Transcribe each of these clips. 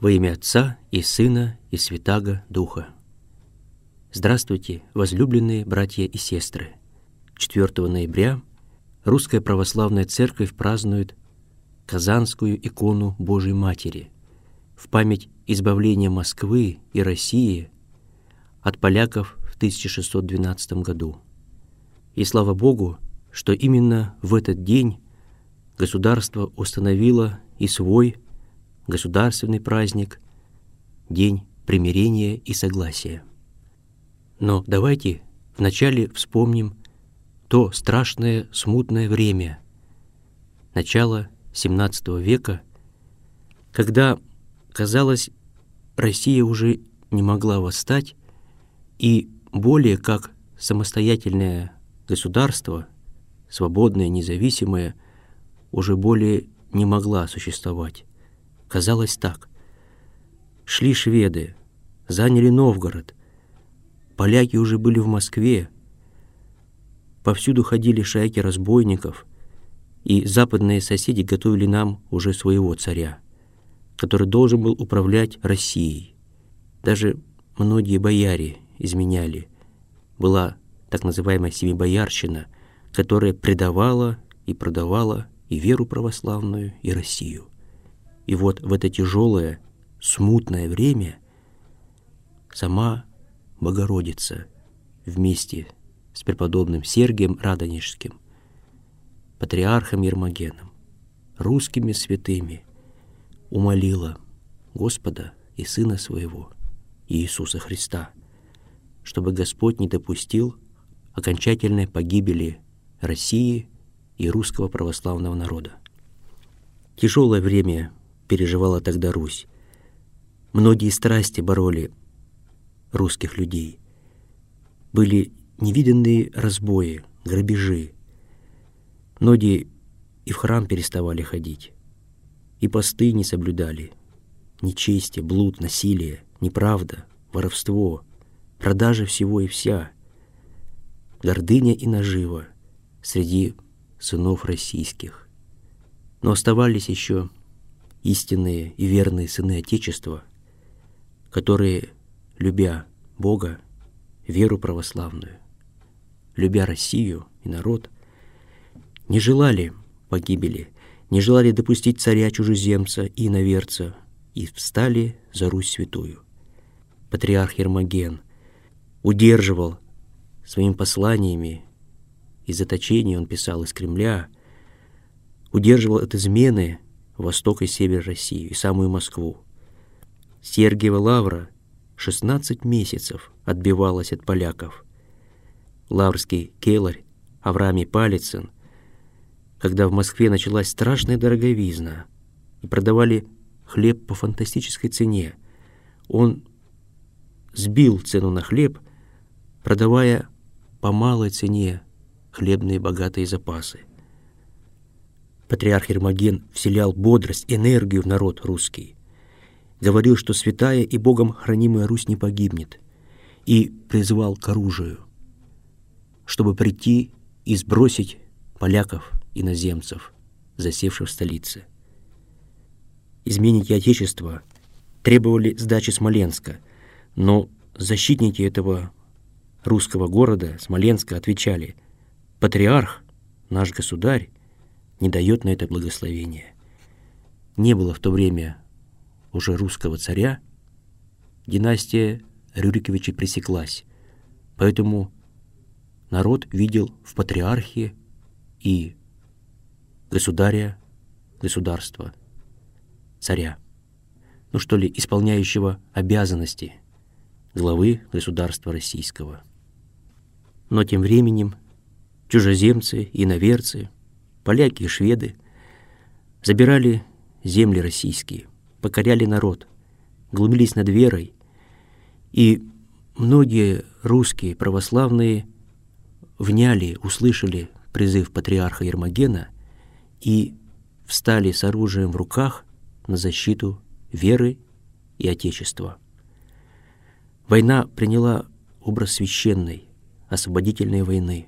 Во имя Отца и Сына и Святаго Духа. Здравствуйте, возлюбленные братья и сестры. 4 ноября Русская Православная Церковь празднует Казанскую икону Божьей Матери в память избавления Москвы и России от поляков в 1612 году. И слава Богу, что именно в этот день государство установило и свой государственный праздник, День примирения и согласия. Но давайте вначале вспомним то страшное смутное время, начало XVII века, когда, казалось, Россия уже не могла восстать и более как самостоятельное государство, свободное, независимое, уже более не могла существовать. Казалось так. Шли шведы, заняли Новгород. Поляки уже были в Москве. Повсюду ходили шайки разбойников, и западные соседи готовили нам уже своего царя, который должен был управлять Россией. Даже многие бояре изменяли. Была так называемая семибоярщина, которая предавала и продавала и веру православную, и Россию. И вот в это тяжелое, смутное время сама Богородица вместе с преподобным Сергием Радонежским, патриархом Ермогеном, русскими святыми умолила Господа и Сына Своего, Иисуса Христа, чтобы Господь не допустил окончательной погибели России и русского православного народа. Тяжелое время переживала тогда Русь. Многие страсти бороли русских людей. Были невиданные разбои, грабежи. Многие и в храм переставали ходить, и посты не соблюдали. Нечестие, блуд, насилие, неправда, воровство, продажа всего и вся, гордыня и нажива среди сынов российских. Но оставались еще истинные и верные сыны Отечества, которые, любя Бога, веру православную, любя Россию и народ, не желали погибели, не желали допустить царя-чужеземца и иноверца, и встали за Русь святую. Патриарх Ермоген удерживал своими посланиями, из заточения он писал из Кремля, удерживал от измены восток и север России, и самую Москву. Сергиева лавра 16 месяцев отбивалась от поляков. Лаврский келарь Авраамий Палицын, когда в Москве началась страшная дороговизна и продавали хлеб по фантастической цене, он сбил цену на хлеб, продавая по малой цене хлебные богатые запасы. Патриарх Ермоген вселял бодрость, энергию в народ русский. Говорил, что святая и Богом хранимая Русь не погибнет, и призывал к оружию, чтобы прийти и сбросить поляков, иноземцев, засевших в столице. Изменники Отечества требовали сдачи Смоленска, но защитники этого русского города, Смоленска, отвечали, «Патриарх, наш государь, не дает на это благословение. Не было в то время уже русского царя, династия Рюриковичей пресеклась, поэтому народ видел в патриархе и государя, государства, царя, ну что ли, исполняющего обязанности главы государства российского. Но тем временем чужеземцы, иноверцы – поляки и шведы, забирали земли российские, покоряли народ, глумились над верой, и многие русские православные вняли, услышали призыв патриарха Ермогена и встали с оружием в руках на защиту веры и Отечества. Война приняла образ священной, освободительной войны.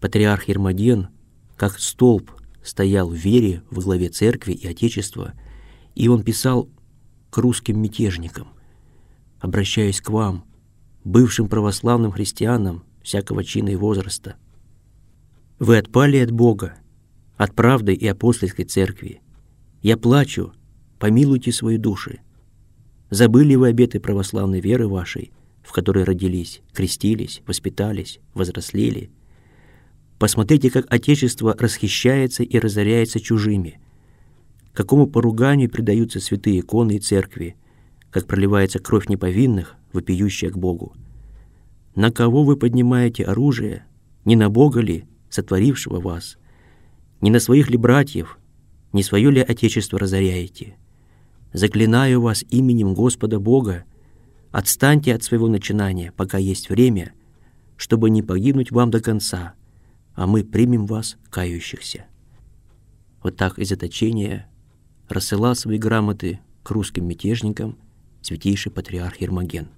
Патриарх Ермоген, как столб, стоял в вере во главе церкви и Отечества, и он писал к русским мятежникам, обращаясь к вам, бывшим православным христианам всякого чина и возраста. Вы отпали от Бога, от правды и апостольской церкви. Я плачу, помилуйте свои души. Забыли вы обеты православной веры вашей, в которой родились, крестились, воспитались, возрослели. Посмотрите, как Отечество расхищается и разоряется чужими, какому поруганию предаются святые иконы и церкви, как проливается кровь неповинных, вопиющая к Богу. На кого вы поднимаете оружие? Не на Бога ли, сотворившего вас? Не на своих ли братьев? Не свое ли Отечество разоряете? Заклинаю вас именем Господа Бога, отстаньте от своего начинания, пока есть время, чтобы не погибнуть вам до конца, а мы примем вас, кающихся. Вот так из заточения рассылал свои грамоты к русским мятежникам святейший патриарх Ермоген.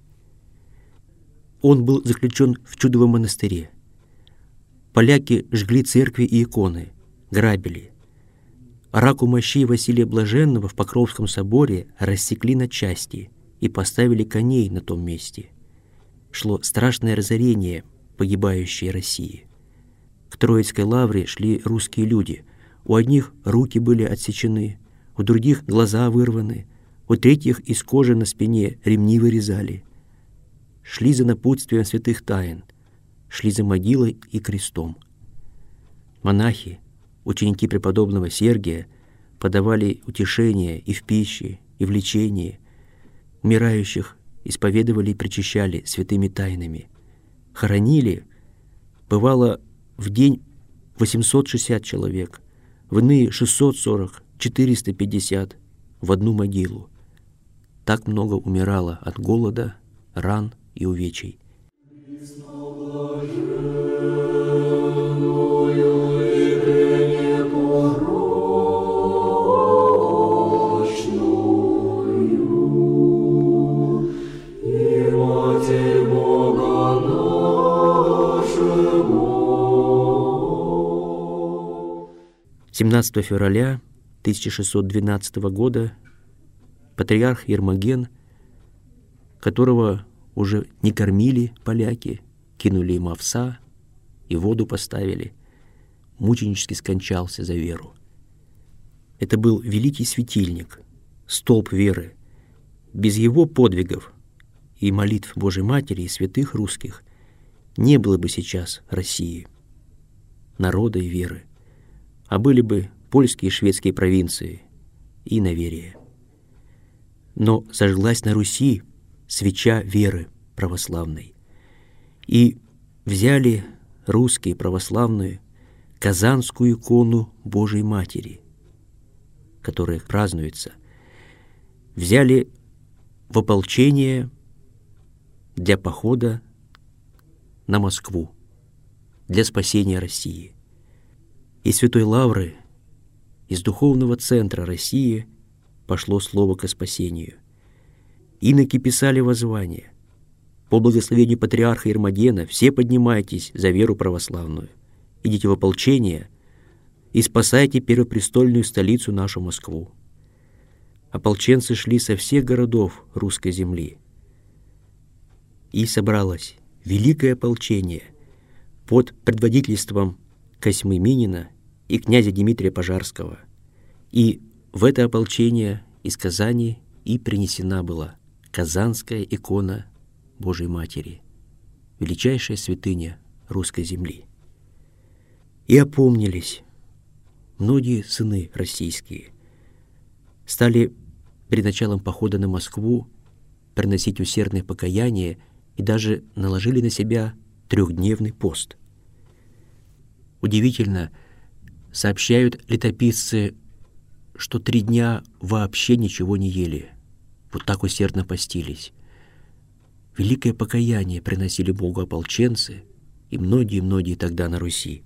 Он был заключен в чудовом монастыре. Поляки жгли церкви и иконы, грабили. Раку мощей Василия Блаженного в Покровском соборе рассекли на части и поставили коней на том месте. Шло страшное разорение погибающей России. К Троицкой лавре шли русские люди. У одних руки были отсечены, у других глаза вырваны, у третьих из кожи на спине ремни вырезали. Шли за напутствием святых тайн, шли за могилой и крестом. Монахи, ученики преподобного Сергия, подавали утешение и в пище, и в лечении. Умирающих исповедовали и причащали святыми тайнами. Хоронили, бывало, в день 860 человек, в иные 640, 450 в одну могилу. Так много умирало от голода, ран и увечий. Семнадцатого февраля 1612 года патриарх Ермоген, которого уже не кормили поляки, кинули им овса и воду поставили, мученически скончался за веру. Это был великий светильник, столб веры. Без его подвигов и молитв Божьей Матери и святых русских не было бы сейчас России, народа и веры, а были бы польские и шведские провинции и наверие. Но зажглась на Руси свеча веры православной. И взяли русские православные Казанскую икону Божьей Матери, которая празднуется, взяли в ополчение для похода на Москву, для спасения России. И Святой Лавры – из духовного центра России пошло слово ко спасению. Иноки писали воззвание. По благословению патриарха Ермогена все поднимайтесь за веру православную. Идите в ополчение и спасайте первопрестольную столицу нашу Москву. Ополченцы шли со всех городов русской земли. И собралось великое ополчение под предводительством Косьмы Минина и князя Дмитрия Пожарского. И в это ополчение из Казани и принесена была Казанская икона Божьей Матери, величайшая святыня русской земли. И опомнились многие сыны российские, стали перед началом похода на Москву приносить усердное покаяние и даже наложили на себя трехдневный пост. Удивительно, Сообщают летописцы, что три дня вообще ничего не ели. Вот так усердно постились. Великое покаяние приносили Богу ополченцы и многие-многие тогда на Руси.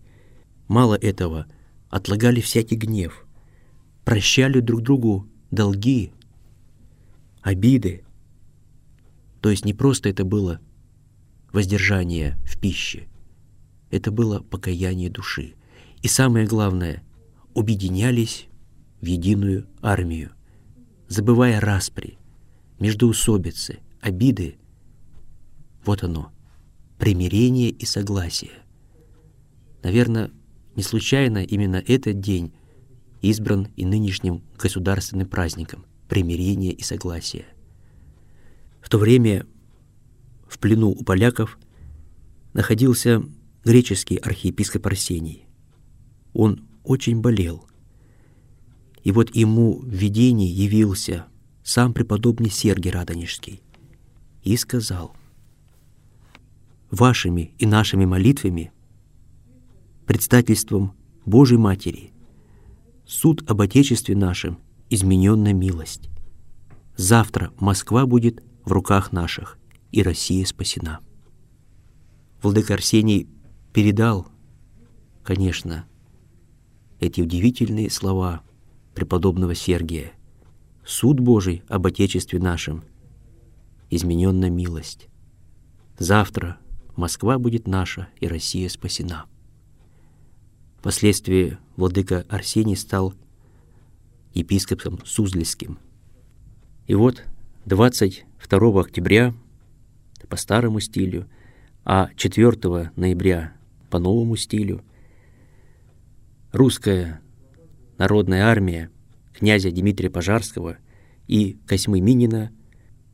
Мало этого, отлагали всякий гнев, прощали друг другу долги, обиды. То есть не просто это было воздержание в пище, это было покаяние души. И самое главное, объединялись в единую армию, забывая распри, междоусобицы, обиды. Вот оно, примирение и согласие. Наверное, не случайно именно этот день избран и нынешним государственным праздником примирения и согласия. В то время в плену у поляков находился греческий архиепископ Арсений. Он очень болел. И вот ему в видении явился сам преподобный Сергий Радонежский и сказал, «Вашими и нашими молитвами, предстательством Божьей Матери, суд об Отечестве нашем – измененная милость. Завтра Москва будет в руках наших, и Россия спасена. Владыка Арсений передал, конечно, эти удивительные слова преподобного Сергия. Суд Божий об Отечестве нашем, измененная милость. Завтра Москва будет наша, и Россия спасена. Впоследствии владыка Арсений стал епископом Суздальским. И вот 22 октября по старому стилю, а 4 ноября по новому стилю русская народная армия князя Дмитрия Пожарского и Косьмы Минина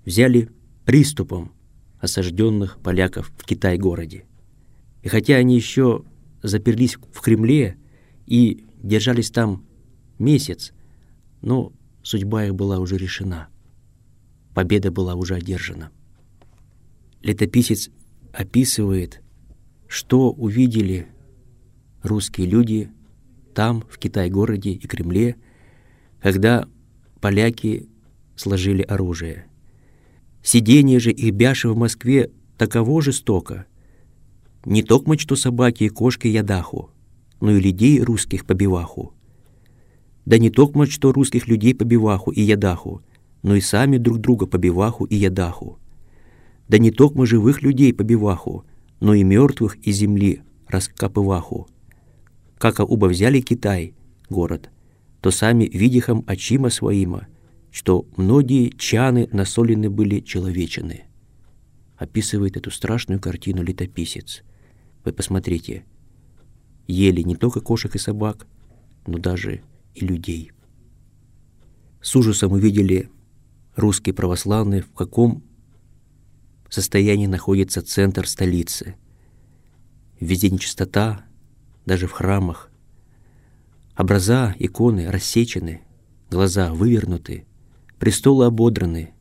взяли приступом осажденных поляков в Китай-городе. И хотя они еще заперлись в Кремле и держались там месяц, но судьба их была уже решена. Победа была уже одержана. Летописец описывает, что увидели русские люди там, в Китай-городе и Кремле, когда поляки сложили оружие. Сидение же их бяши в Москве таково жестоко. Не только что собаки и кошки ядаху, но и людей русских побиваху. Да не только что русских людей по биваху и ядаху, но и сами друг друга по биваху и ядаху. Да не только живых людей по биваху, но и мертвых из земли раскапываху. Как уба взяли Китай, город, то сами видихом очима своима, что многие чаны насолены были человечины. Описывает эту страшную картину летописец. Вы посмотрите, ели не только кошек и собак, но даже и людей. С ужасом увидели русские православные, в каком состоянии находится центр столицы. Везде нечистота, даже в храмах. Образа, иконы рассечены, глаза вывернуты, престолы ободраны.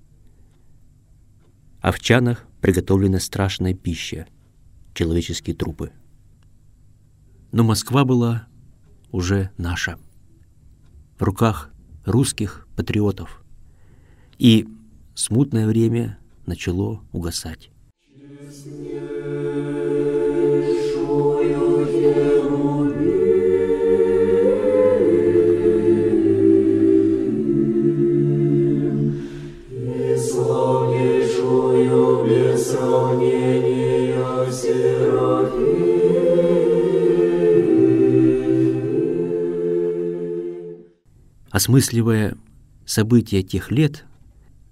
А в чанах приготовлена страшная пища, человеческие трупы. Но Москва была уже наша в руках русских патриотов. И смутное время начало угасать. Осмысливая события тех лет,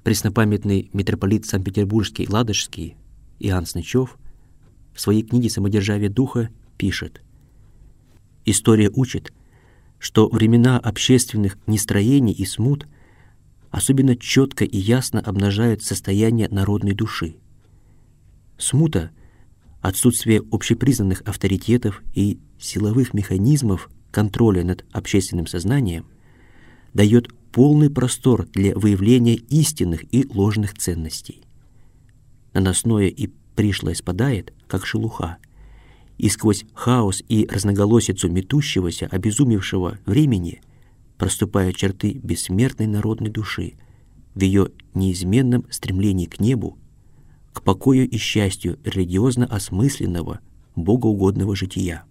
преснопамятный митрополит Санкт-Петербургский Ладожский Иоанн Снычев в своей книге «Самодержавие духа» пишет «История учит, что времена общественных нестроений и смут особенно четко и ясно обнажают состояние народной души. Смута — отсутствие общепризнанных авторитетов и силовых механизмов контроля над общественным сознанием — дает полный простор для выявления истинных и ложных ценностей. Наносное и пришлое спадает, как шелуха, и сквозь хаос и разноголосицу метущегося, обезумевшего времени проступают черты бессмертной народной души в ее неизменном стремлении к небу, к покою и счастью религиозно осмысленного, богоугодного жития.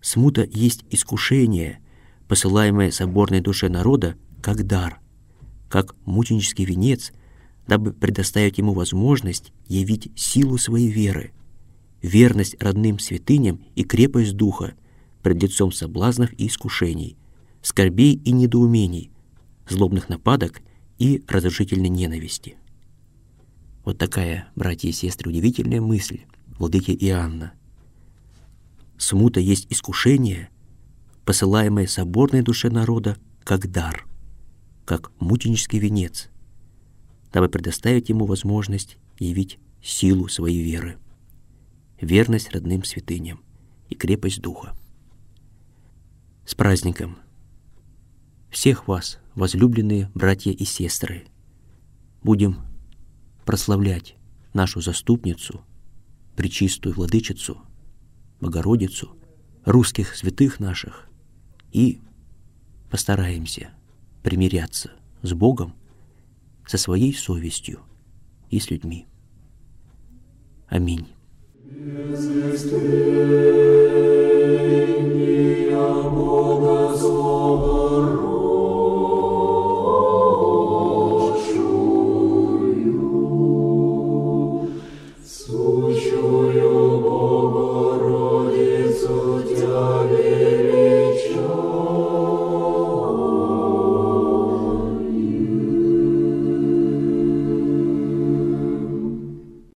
Смута есть искушение – посылаемое соборной душе народа, как дар, как мученический венец, дабы предоставить ему возможность явить силу своей веры, верность родным святыням и крепость духа пред лицом соблазнов и искушений, скорбей и недоумений, злобных нападок и разрушительной ненависти. Вот такая, братья и сестры, удивительная мысль владыки Иоанна. Смута есть искушение, посылаемое соборной душе народа как дар, как мученический венец, дабы предоставить ему возможность явить силу своей веры, верность родным святыням и крепость духа. С праздником! Всех вас, возлюбленные братья и сестры, будем прославлять нашу заступницу, Пречистую Владычицу, Богородицу, русских святых наших и постараемся примиряться с Богом, со своей совестью и с людьми. Аминь.